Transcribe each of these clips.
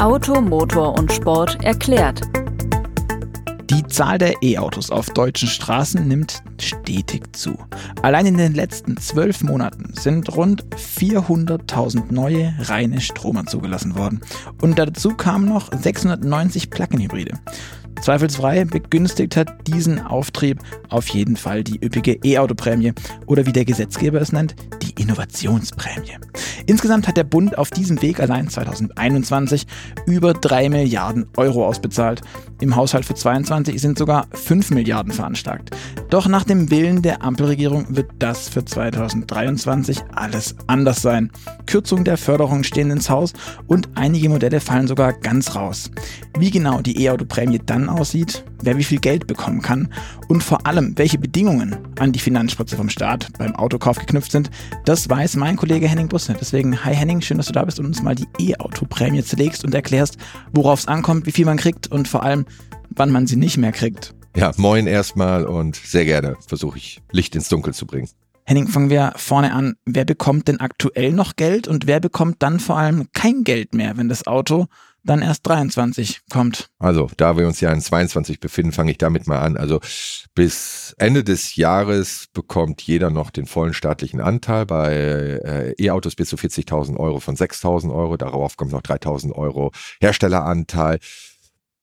Auto, Motor und Sport erklärt. Die Zahl der E-Autos auf deutschen Straßen nimmt stetig zu. Allein in den letzten zwölf Monaten sind rund 400.000 neue reine Stromer zugelassen worden. Und dazu kamen noch 690 Plug-in-Hybride. Zweifelsfrei begünstigt hat diesen Auftrieb auf jeden Fall die üppige E-Auto-Prämie oder wie der Gesetzgeber es nennt, die Innovationsprämie. Insgesamt hat der Bund auf diesem Weg allein 2021 über 3 Milliarden Euro ausbezahlt. Im Haushalt für 2022 sind sogar 5 Milliarden veranschlagt. Doch nach dem Willen der Ampelregierung wird das für 2023 alles anders sein. Kürzungen der Förderung stehen ins Haus und einige Modelle fallen sogar ganz raus. Wie genau die E-Auto-Prämie dann aussieht, wer wie viel Geld bekommen kann und vor allem, welche Bedingungen an die Finanzspritze vom Staat beim Autokauf geknüpft sind, das weiß mein Kollege Henning Busse. Deswegen, hi Henning, schön, dass du da bist und uns mal die E-Auto-Prämie zerlegst und erklärst, worauf es ankommt, wie viel man kriegt und vor allem, wann man sie nicht mehr kriegt. Ja, moin erstmal und sehr gerne versuche ich Licht ins Dunkel zu bringen. Henning, fangen wir vorne an. Wer bekommt denn aktuell noch Geld und wer bekommt dann vor allem kein Geld mehr, wenn das Auto dann erst 23 kommt. Also, da wir uns ja in 22 befinden, fange ich damit mal an. Also, bis Ende des Jahres bekommt jeder noch den vollen staatlichen Anteil bei äh, E-Autos bis zu 40.000 Euro von 6.000 Euro. Darauf kommt noch 3.000 Euro Herstelleranteil.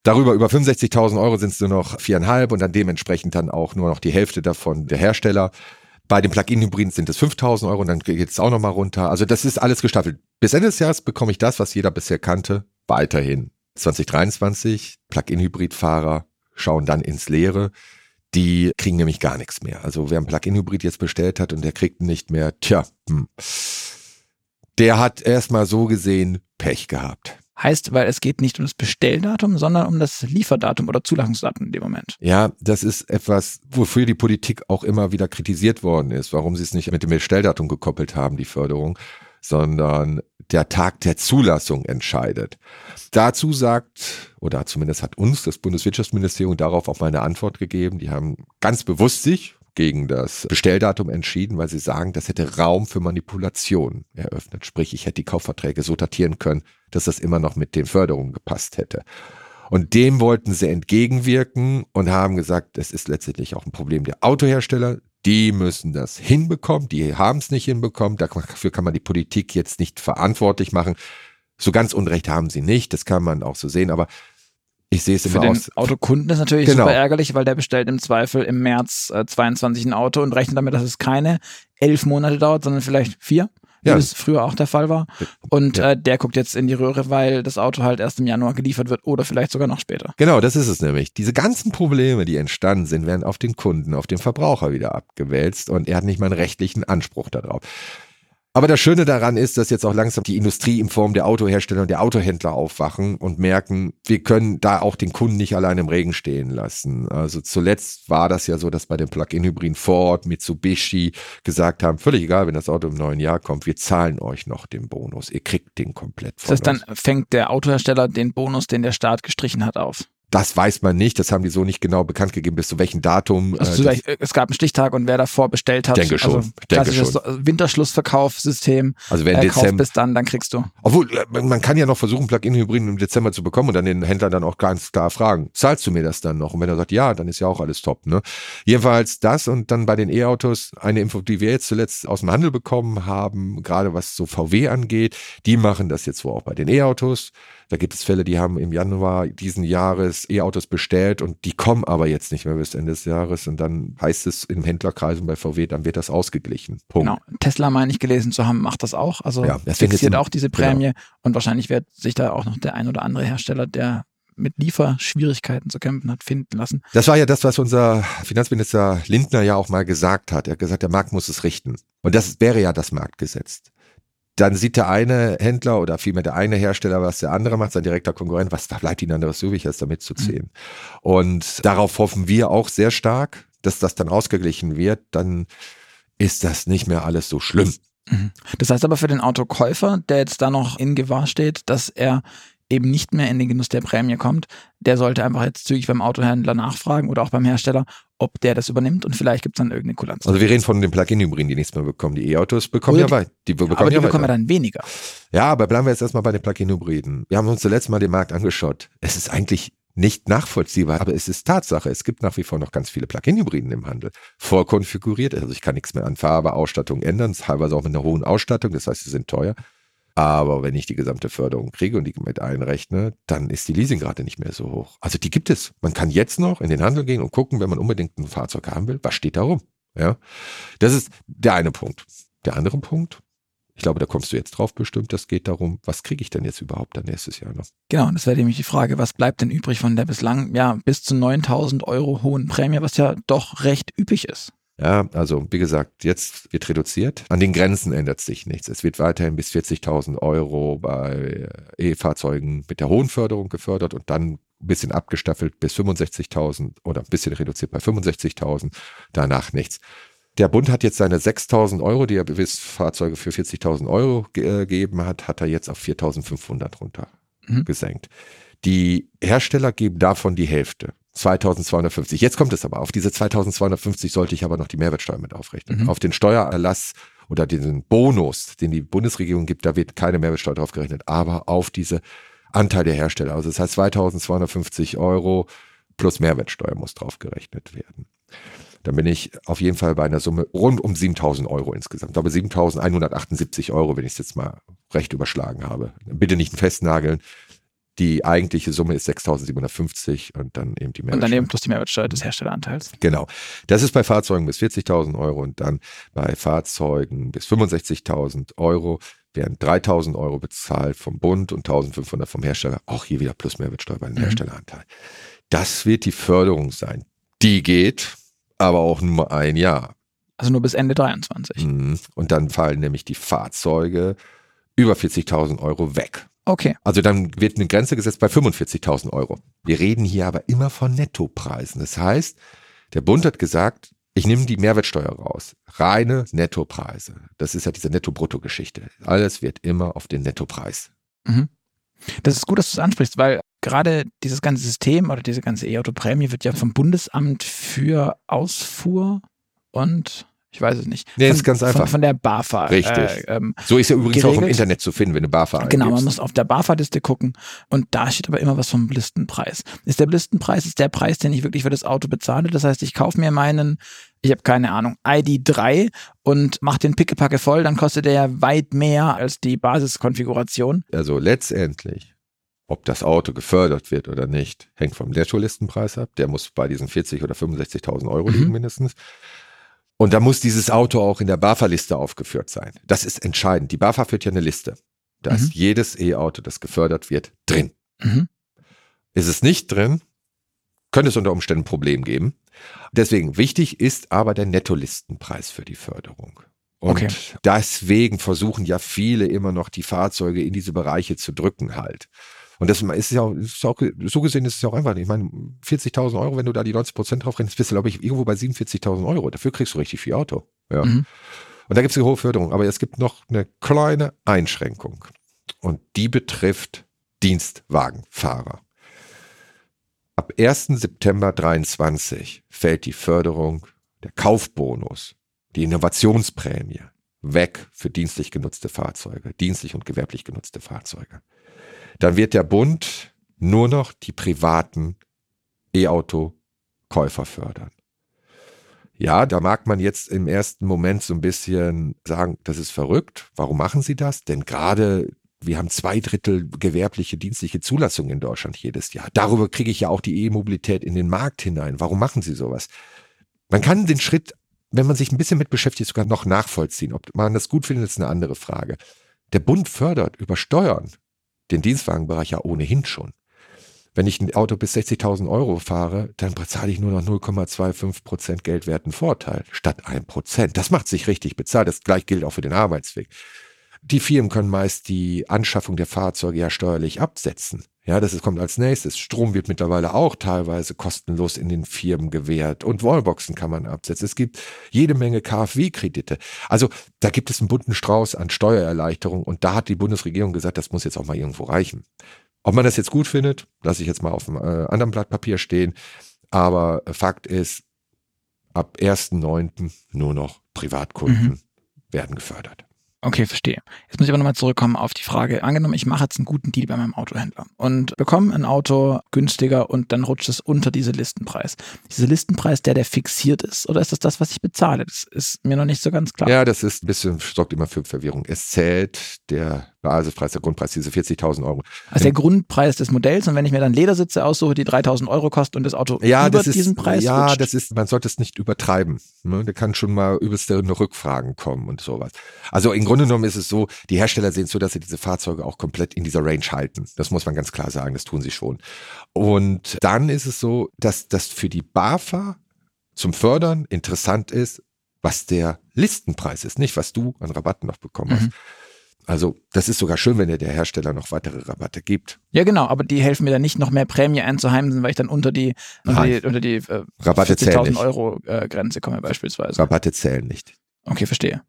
Darüber über 65.000 Euro sind es nur noch viereinhalb und dann dementsprechend dann auch nur noch die Hälfte davon der Hersteller. Bei den Plug-in-Hybriden sind es 5000 Euro und dann geht es auch nochmal runter. Also das ist alles gestaffelt. Bis Ende des Jahres bekomme ich das, was jeder bisher kannte, weiterhin. 2023, Plug-in-Hybrid-Fahrer schauen dann ins Leere. Die kriegen nämlich gar nichts mehr. Also wer ein Plug-in-Hybrid jetzt bestellt hat und der kriegt nicht mehr, tja, hm, der hat erstmal so gesehen Pech gehabt. Heißt, weil es geht nicht um das Bestelldatum, sondern um das Lieferdatum oder Zulassungsdatum in dem Moment. Ja, das ist etwas, wofür die Politik auch immer wieder kritisiert worden ist, warum sie es nicht mit dem Bestelldatum gekoppelt haben, die Förderung, sondern der Tag der Zulassung entscheidet. Dazu sagt, oder zumindest hat uns das Bundeswirtschaftsministerium darauf auch mal eine Antwort gegeben. Die haben ganz bewusst sich gegen das Bestelldatum entschieden, weil sie sagen, das hätte Raum für Manipulation eröffnet. Sprich, ich hätte die Kaufverträge so datieren können, dass das immer noch mit den Förderungen gepasst hätte. Und dem wollten sie entgegenwirken und haben gesagt, das ist letztendlich auch ein Problem der Autohersteller. Die müssen das hinbekommen, die haben es nicht hinbekommen. Dafür kann man die Politik jetzt nicht verantwortlich machen. So ganz Unrecht haben sie nicht, das kann man auch so sehen, aber ich sehe es Für immer den aus. Autokunden ist natürlich Genau. super ärgerlich, weil der bestellt im Zweifel im März äh, 22 ein Auto und rechnet damit, dass es keine elf Monate dauert, sondern vielleicht vier, wie Ja. das früher auch der Fall war. Und Ja. äh, der guckt jetzt in die Röhre, weil das Auto halt erst im Januar geliefert wird oder vielleicht sogar noch später. Genau, das ist es nämlich. Diese ganzen Probleme, die entstanden sind, werden auf den Kunden, auf den Verbraucher wieder abgewälzt und er hat nicht mal einen rechtlichen Anspruch darauf. Aber das Schöne daran ist, dass jetzt auch langsam die Industrie in Form der Autohersteller und der Autohändler aufwachen und merken, wir können da auch den Kunden nicht allein im Regen stehen lassen. Also zuletzt war das ja so, dass bei den Plug-in-Hybriden Ford, Mitsubishi gesagt haben, völlig egal, wenn das Auto im neuen Jahr kommt, wir zahlen euch noch den Bonus. Ihr kriegt den komplett von Das heißt, dann fängt der Autohersteller den Bonus, den der Staat gestrichen hat, auf. Das weiß man nicht, das haben die so nicht genau bekannt gegeben, bis zu welchem Datum. Also äh, äh, es gab einen Stichtag und wer davor bestellt hat, Denke schon, also denke klassisches schon. Winterschlussverkaufssystem, Also wer äh, im kauf Dezember, bis dann, dann kriegst du. obwohl äh, man man kann ja noch versuchen, Plug-in-Hybriden im Dezember zu bekommen und dann den Händler dann auch ganz klar fragen, zahlst du mir das dann noch? Und wenn er sagt, ja, dann ist ja auch alles top. Ne? Jedenfalls das und dann bei den E-Autos eine Info, die wir jetzt zuletzt aus dem Handel bekommen haben, gerade was so VW angeht, die machen das jetzt wohl auch bei den E-Autos. Da gibt es Fälle, die haben im Januar diesen Jahres E-Autos bestellt und die kommen aber jetzt nicht mehr bis Ende des Jahres und dann heißt es im Händlerkreis und bei VW, dann wird das ausgeglichen. Punkt. Genau. Tesla meine ich gelesen zu haben, macht das auch. Also Ja, fixiert auch diese genau. Prämie und wahrscheinlich wird sich da auch noch der ein oder andere Hersteller, der mit Lieferschwierigkeiten zu kämpfen hat, finden lassen. Das war ja das, was unser Finanzminister Lindner ja auch mal gesagt hat. Er hat gesagt, der Markt muss es richten. Und das wäre ja das Marktgesetz. Dann sieht der eine Händler oder vielmehr der eine Hersteller, was der andere macht, sein direkter Konkurrent, was da bleibt ihnen anderes übrig, als damit zu ziehen. Und darauf hoffen wir auch sehr stark, dass das dann ausgeglichen wird. Dann ist das nicht mehr alles so schlimm. Mhm. Das heißt aber für den Autokäufer, der jetzt da noch in Gewahr steht, dass er eben nicht mehr in den Genuss der Prämie kommt, der sollte einfach jetzt zügig beim Autohändler nachfragen oder auch beim Hersteller, ob der das übernimmt und vielleicht gibt es dann irgendeine Kulanz. Also wir reden von den Plug-in-Hybriden, die nichts mehr bekommen. Die E-Autos bekommen Oder ja weit. Die bekommen aber die ja bekommen ja weiter. dann weniger. Ja, aber bleiben wir jetzt erstmal bei den Plug-in-Hybriden. Wir haben uns zuletzt mal den Markt angeschaut. Es ist eigentlich nicht nachvollziehbar, aber es ist Tatsache. Es gibt nach wie vor noch ganz viele Plug-in-Hybriden im Handel. Vorkonfiguriert, also ich kann nichts mehr an Farbe, Ausstattung ändern, teilweise auch mit einer hohen Ausstattung, das heißt, sie sind teuer. Aber wenn ich die gesamte Förderung kriege und die mit einrechne, dann ist die Leasingrate nicht mehr so hoch. Also die gibt es. Man kann jetzt noch in den Handel gehen und gucken, wenn man unbedingt ein Fahrzeug haben will, was steht da rum. Ja, das ist der eine Punkt. Der andere Punkt, ich glaube, da kommst du jetzt drauf bestimmt, das geht darum, was kriege ich denn jetzt überhaupt dann nächstes Jahr noch? Genau, und das wäre nämlich die Frage, was bleibt denn übrig von der bislang ja bis zu 9000 Euro hohen Prämie, was ja doch recht üppig ist. Ja, also wie gesagt, jetzt wird reduziert. An den Grenzen ändert sich nichts. Es wird weiterhin bis 40.000 Euro bei E-Fahrzeugen mit der hohen Förderung gefördert und dann ein bisschen abgestaffelt bis 65.000 oder ein bisschen reduziert bei 65.000. Danach nichts. Der Bund hat jetzt seine 6.000 Euro, die er bis Fahrzeuge für 40.000 Euro äh, gegeben hat, hat er jetzt auf 4.500 runter Mhm. gesenkt. Die Hersteller geben davon die Hälfte. 2250. Jetzt kommt es aber. Auf diese 2250 sollte ich aber noch die Mehrwertsteuer mit aufrechnen. Mhm. Auf den Steuererlass oder diesen Bonus, den die Bundesregierung gibt, da wird keine Mehrwertsteuer drauf gerechnet, aber auf diese Anteil der Hersteller. Also das heißt 2250 Euro plus Mehrwertsteuer muss drauf gerechnet werden. Dann bin ich auf jeden Fall bei einer Summe rund um 7000 Euro insgesamt. Ich glaube 7178 Euro, wenn ich es jetzt mal recht überschlagen habe. Bitte nicht festnageln. Die eigentliche Summe ist 6.750 und dann eben die Und Mehrwertsteuer. daneben plus die Mehrwertsteuer des Herstelleranteils. Genau. Das ist bei Fahrzeugen bis 40.000 Euro und dann bei Fahrzeugen bis 65.000 Euro werden 3.000 Euro bezahlt vom Bund und 1.500 vom Hersteller. Auch hier wieder plus Mehrwertsteuer bei dem Mhm. Herstelleranteil. Das wird die Förderung sein. Die geht aber auch nur ein Jahr. Also nur bis Ende 23. Mhm. Und dann fallen nämlich die Fahrzeuge über 40.000 Euro weg. Okay. Also dann wird eine Grenze gesetzt bei 45.000 Euro. Wir reden hier aber immer von Nettopreisen. Das heißt, der Bund hat gesagt, ich nehme die Mehrwertsteuer raus. Reine Nettopreise. Das ist ja diese Netto-Brutto-Geschichte. Alles wird immer auf den Nettopreis. Mhm. Das ist gut, dass du es ansprichst, weil gerade dieses ganze System oder diese ganze E-Auto-Prämie wird ja vom Bundesamt für Ausfuhr und ich weiß es nicht. Nee, von, ist ganz einfach. Von, von der BAFA. Richtig. Äh, ähm, So ist ja übrigens auch im Geregelt. Internet zu finden, wenn du BAFA Genau, man eingibst. muss auf der BAFA-Liste gucken und da steht aber immer was vom Listenpreis. Ist der Listenpreis ist der Preis, den ich wirklich für das Auto bezahle. Das heißt, ich kaufe mir meinen, ich habe keine Ahnung, ID3 und mache den Pickepacke voll, dann kostet der ja weit mehr als die Basiskonfiguration. Also letztendlich, ob das Auto gefördert wird oder nicht, hängt vom Nettolistenpreis ab. Der muss bei diesen 40 oder 65.000 Euro Mhm. liegen mindestens. Und da muss dieses Auto auch in der BAFA-Liste aufgeführt sein. Das ist entscheidend. Die BAFA führt ja eine Liste. Da Mhm. ist jedes E-Auto, das gefördert wird, drin. Mhm. Ist es nicht drin, könnte es unter Umständen ein Problem geben. Deswegen wichtig ist aber der Nettolistenpreis für die Förderung. Und Okay. deswegen versuchen ja viele immer noch die Fahrzeuge in diese Bereiche zu drücken halt. Und das ist ja auch, ist auch so gesehen ist es ja auch einfach. Ich meine, 40.000 Euro, wenn du da die 90 Prozent drauf rechnest, bist du, glaube ich, irgendwo bei 47.000 Euro. Dafür kriegst du richtig viel Auto. Ja. Mhm. Und da gibt es eine hohe Förderung. Aber es gibt noch eine kleine Einschränkung. Und die betrifft Dienstwagenfahrer. Ab 1. September 23 fällt die Förderung, der Kaufbonus, die Innovationsprämie weg für dienstlich genutzte Fahrzeuge, dienstlich und gewerblich genutzte Fahrzeuge. Dann wird der Bund nur noch die privaten E-Auto-Käufer fördern. Ja, da mag man jetzt im ersten Moment so ein bisschen sagen, das ist verrückt. Warum machen sie das? Denn gerade wir haben zwei Drittel gewerbliche dienstliche Zulassungen in Deutschland jedes Jahr. Darüber kriege ich ja auch die E-Mobilität in den Markt hinein. Warum machen sie sowas? Man kann den Schritt, wenn man sich ein bisschen mit beschäftigt, sogar noch nachvollziehen. Ob man das gut findet, ist eine andere Frage. Der Bund fördert über Steuern den Dienstwagenbereich ja ohnehin schon. Wenn ich ein Auto bis 60.000 Euro fahre, dann bezahle ich nur noch 0,25 Prozent geldwerten Vorteil statt 1 Prozent. Das macht sich richtig bezahlt. Das gleich gilt auch für den Arbeitsweg. Die Firmen können meist die Anschaffung der Fahrzeuge ja steuerlich absetzen. Ja, das ist, kommt als nächstes. Strom wird mittlerweile auch teilweise kostenlos in den Firmen gewährt und Wallboxen kann man absetzen. Es gibt jede Menge KfW-Kredite. Also da gibt es einen bunten Strauß an Steuererleichterung und da hat die Bundesregierung gesagt, das muss jetzt auch mal irgendwo reichen. Ob man das jetzt gut findet, lasse ich jetzt mal auf einem äh, anderen Blatt Papier stehen. Aber Fakt ist, ab 1.9. nur noch Privatkunden mhm. werden gefördert. Okay, verstehe. Jetzt muss ich aber nochmal zurückkommen auf die Frage. Angenommen, ich mache jetzt einen guten Deal bei meinem Autohändler und bekomme ein Auto günstiger und dann rutscht es unter diese Listenpreis. Dieser Listenpreis, der, der fixiert ist, oder ist das das, was ich bezahle? Das ist mir noch nicht so ganz klar. Ja, das ist ein bisschen, sorgt immer für Verwirrung. Es zählt der Basispreis, der Grundpreis, diese 40.000 Euro. Also der Grundpreis des Modells und wenn ich mir dann Ledersitze aussuche, die 3.000 Euro kosten und das Auto ja, über das ist, diesen Preis Ja, rutscht. das ist, man sollte es nicht übertreiben. Ne? Da kann schon mal übelste Rückfragen kommen und sowas. Also im Grunde genommen ist es so, die Hersteller sehen zu, dass sie diese Fahrzeuge auch komplett in dieser Range halten. Das muss man ganz klar sagen, das tun sie schon. Und dann ist es so, dass das für die BAFA zum Fördern interessant ist, was der Listenpreis ist, nicht was du an Rabatten noch bekommen hast. Also das ist sogar schön, wenn dir der Hersteller noch weitere Rabatte gibt. Ja, genau, aber die helfen mir dann nicht noch mehr Prämie einzuheimsen, weil ich dann unter die, unter die, unter die äh, Rabatte zählen 40.000 nicht. Euro äh, Grenze komme beispielsweise. Rabatte zählen nicht. Okay, verstehe.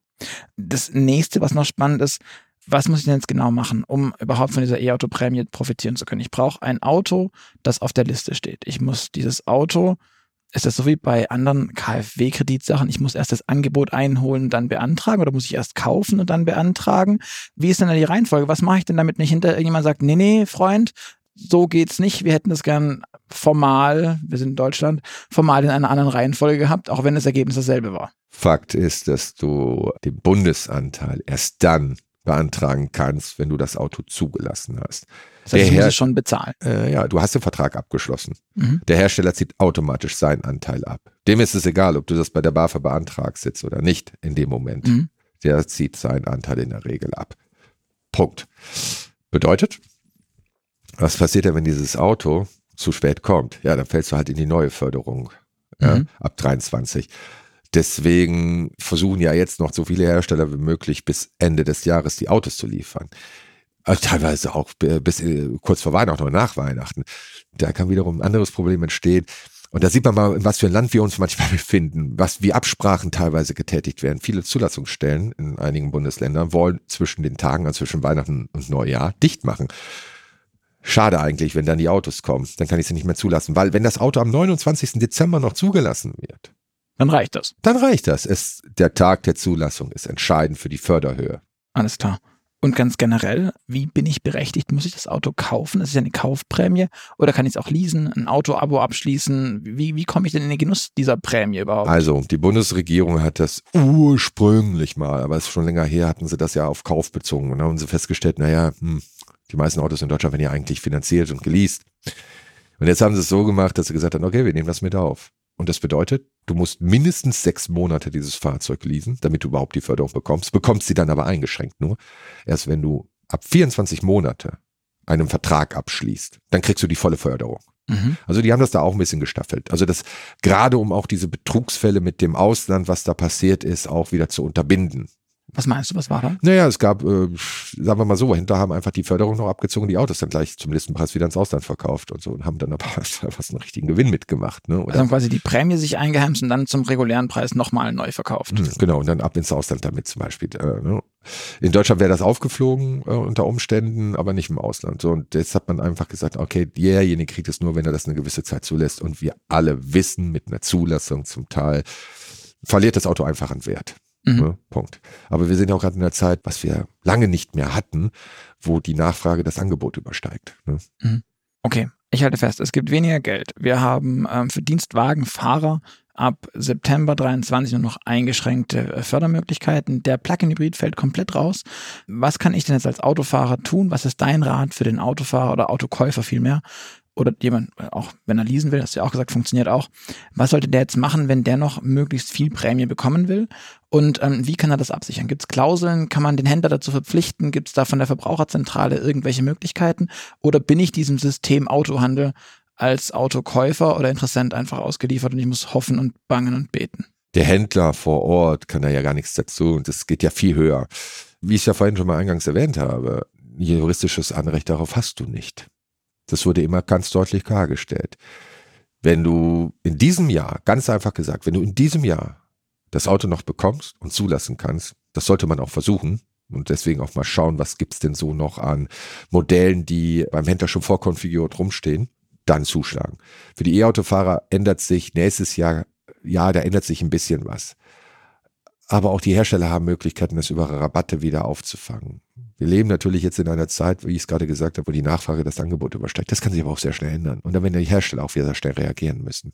Das nächste, was noch spannend ist, was muss ich denn jetzt genau machen, um überhaupt von dieser E-Auto-Prämie profitieren zu können? Ich brauche ein Auto, das auf der Liste steht. Ich muss dieses Auto, ist das so wie bei anderen KfW-Kreditsachen, ich muss erst das Angebot einholen, dann beantragen oder muss ich erst kaufen und dann beantragen? Wie ist denn da die Reihenfolge? Was mache ich denn damit nicht hinter irgendjemand sagt, nee, nee, Freund, so geht's nicht. Wir hätten das gern formal, wir sind in Deutschland, formal in einer anderen Reihenfolge gehabt, auch wenn das Ergebnis dasselbe war. Fakt ist, dass du den Bundesanteil erst dann beantragen kannst, wenn du das Auto zugelassen hast. Das heißt, ich Der muss es schon bezahlen. Äh, ja, du hast den Vertrag abgeschlossen. Mhm. Der Hersteller zieht automatisch seinen Anteil ab. Dem ist es egal, ob du das bei der BAFA beantragst jetzt oder nicht in dem Moment. Mhm. Der zieht seinen Anteil in der Regel ab. Punkt. Bedeutet, was passiert denn, wenn dieses Auto zu spät kommt? Ja, dann fällst du halt in die neue Förderung ja, Mhm. ab 23. Deswegen versuchen ja jetzt noch so viele Hersteller wie möglich bis Ende des Jahres die Autos zu liefern. Also teilweise auch b- bis äh, kurz vor Weihnachten oder nach Weihnachten. Da kann wiederum ein anderes Problem entstehen. Und da sieht man mal, in was für ein Land wir uns manchmal befinden, was wie Absprachen teilweise getätigt werden. Viele Zulassungsstellen in einigen Bundesländern wollen zwischen den Tagen, also zwischen Weihnachten und Neujahr, dicht machen. Schade eigentlich, wenn dann die Autos kommen. Dann kann ich sie nicht mehr zulassen. Weil wenn das Auto am 29. Dezember noch zugelassen wird, Dann reicht das. dann reicht das. Es, der Tag der Zulassung ist entscheidend für die Förderhöhe. Alles klar. Und ganz generell, wie bin ich berechtigt? Muss ich das Auto kaufen? Das ist ja eine Kaufprämie. Oder kann ich es auch leasen, ein Auto-Abo abschließen? Wie, wie komme ich denn in den Genuss dieser Prämie überhaupt? Also, die Bundesregierung hat das ursprünglich mal, aber es ist schon länger her, hatten sie das ja auf Kauf bezogen. Und dann haben sie festgestellt, naja, hm, die meisten Autos in Deutschland werden ja eigentlich finanziert und geleast. Und jetzt haben sie es so gemacht, dass sie gesagt haben, okay, wir nehmen das mit auf. Und das bedeutet, du musst mindestens sechs Monate dieses Fahrzeug leasen, damit du überhaupt die Förderung bekommst. Bekommst sie dann aber eingeschränkt nur. Erst wenn du ab 24 Monate einen Vertrag abschließt, dann kriegst du die volle Förderung. Mhm. Also die haben das da auch ein bisschen gestaffelt. Also das gerade um auch diese Betrugsfälle mit dem Ausland, was da passiert ist, auch wieder zu unterbinden. Was meinst du, was war da? Naja, es gab, äh, sagen wir mal so, hinter haben einfach die Förderung noch abgezogen, die Autos dann gleich zum Listenpreis wieder ins Ausland verkauft und so und haben dann aber fast einen richtigen Gewinn mitgemacht. Ne? Oder, Also haben quasi die Prämie sich eingeheimst und dann zum regulären Preis nochmal neu verkauft. Hm, Genau, und dann ab ins Ausland damit zum Beispiel. Äh, ne? In Deutschland wäre das aufgeflogen äh, unter Umständen, aber nicht im Ausland. So, und jetzt hat man einfach gesagt, okay, derjenige kriegt es nur, wenn er das eine gewisse Zeit zulässt. Und wir alle wissen, mit einer Zulassung zum Teil verliert das Auto einfach an Wert. Mhm. Ne? Punkt. Aber wir sind ja auch gerade in einer Zeit, was wir lange nicht mehr hatten, wo die Nachfrage das Angebot übersteigt. Ne? Okay, ich halte fest, es gibt weniger Geld. Wir haben ähm, für Dienstwagenfahrer ab September 23 nur noch eingeschränkte äh, Fördermöglichkeiten. Der Plug-in-Hybrid fällt komplett raus. Was kann ich denn jetzt als Autofahrer tun? Was ist dein Rat für den Autofahrer oder Autokäufer vielmehr? Oder jemand, auch wenn er leasen will, hast du ja auch gesagt, funktioniert auch. Was sollte der jetzt machen, wenn der noch möglichst viel Prämie bekommen will? Und ähm, wie kann er das absichern? Gibt es Klauseln? Kann man den Händler dazu verpflichten? Gibt es da von der Verbraucherzentrale irgendwelche Möglichkeiten? Oder bin ich diesem System Autohandel als Autokäufer oder Interessent einfach ausgeliefert und ich muss hoffen und bangen und beten? Der Händler vor Ort kann da ja gar nichts dazu und das geht ja viel höher. Wie ich ja vorhin schon mal eingangs erwähnt habe, juristisches Anrecht darauf hast du nicht. Das wurde immer ganz deutlich klargestellt. Wenn du in diesem Jahr, ganz einfach gesagt, wenn du in diesem Jahr das Auto noch bekommst und zulassen kannst, das sollte man auch versuchen und deswegen auch mal schauen, was gibt's denn so noch an Modellen, die beim Händler schon vorkonfiguriert rumstehen, dann zuschlagen. Für die E-Autofahrer ändert sich nächstes Jahr ja, da ändert sich ein bisschen was. Aber auch die Hersteller haben Möglichkeiten, das über Rabatte wieder aufzufangen. Wir leben natürlich jetzt in einer Zeit, wie ich es gerade gesagt habe, wo die Nachfrage das Angebot übersteigt. Das kann sich aber auch sehr schnell ändern. Und dann werden die Hersteller auch wieder sehr schnell reagieren müssen.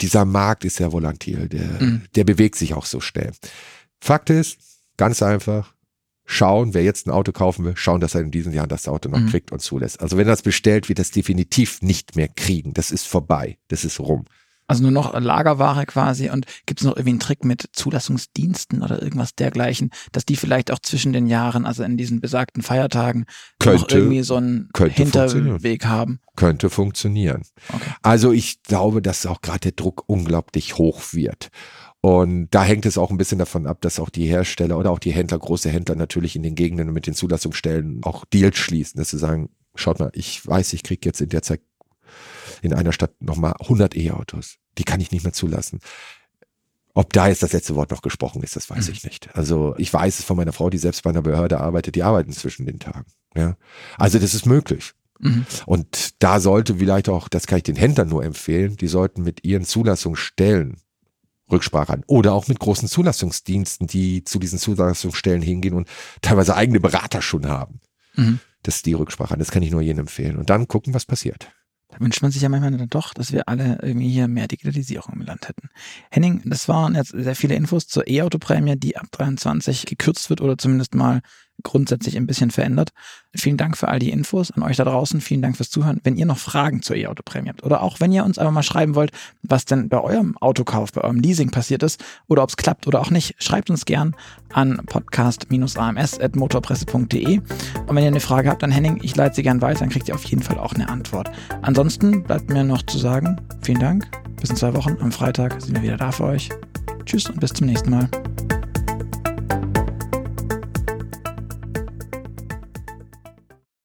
Dieser Markt ist sehr volatil, der, mhm. der bewegt sich auch so schnell. Fakt ist, ganz einfach, schauen, wer jetzt ein Auto kaufen will, schauen, dass er in diesen Jahren das Auto noch mhm. kriegt und zulässt. Also wenn er das bestellt, wird er es definitiv nicht mehr kriegen. Das ist vorbei. Das ist rum. Also nur noch Lagerware quasi und gibt es noch irgendwie einen Trick mit Zulassungsdiensten oder irgendwas dergleichen, dass die vielleicht auch zwischen den Jahren, also in diesen besagten Feiertagen, könnte, noch irgendwie so einen Hinterweg haben? Könnte funktionieren. Okay. Also ich glaube, dass auch gerade der Druck unglaublich hoch wird. Und da hängt es auch ein bisschen davon ab, dass auch die Hersteller oder auch die Händler, große Händler natürlich in den Gegenden mit den Zulassungsstellen auch Deals schließen, dass sie sagen, schaut mal, ich weiß, ich kriege jetzt in der Zeit in einer Stadt nochmal 100 E-Autos. Die kann ich nicht mehr zulassen. Ob da jetzt das letzte Wort noch gesprochen ist, das weiß mhm. ich nicht. Also ich weiß es von meiner Frau, die selbst bei einer Behörde arbeitet, die arbeiten zwischen den Tagen. Ja, also das ist möglich. Mhm. Und da sollte vielleicht auch, das kann ich den Händlern nur empfehlen, die sollten mit ihren Zulassungsstellen Rücksprache an. Oder auch mit großen Zulassungsdiensten, die zu diesen Zulassungsstellen hingehen und teilweise eigene Berater schon haben. Mhm. Das ist die Rücksprache an. Das kann ich nur jedem empfehlen. Und dann gucken, was passiert. Da wünscht man sich ja manchmal dann doch, dass wir alle irgendwie hier mehr Digitalisierung im Land hätten. Henning, das waren jetzt sehr viele Infos zur E-Auto-Prämie, die ab 23 gekürzt wird oder zumindest mal grundsätzlich ein bisschen verändert. Vielen Dank für all die Infos an euch da draußen. Vielen Dank fürs Zuhören. Wenn ihr noch Fragen zur E-Auto-Prämie habt oder auch wenn ihr uns einfach mal schreiben wollt, was denn bei eurem Autokauf, bei eurem Leasing passiert ist oder ob es klappt oder auch nicht, schreibt uns gern an podcast-ams.motorpresse.de. Und wenn ihr eine Frage habt an Henning, ich leite sie gern weiter, dann kriegt ihr auf jeden Fall auch eine Antwort. Ansonsten bleibt mir noch zu sagen, vielen Dank. Bis in zwei Wochen am Freitag sind wir wieder da für euch. Tschüss und bis zum nächsten Mal.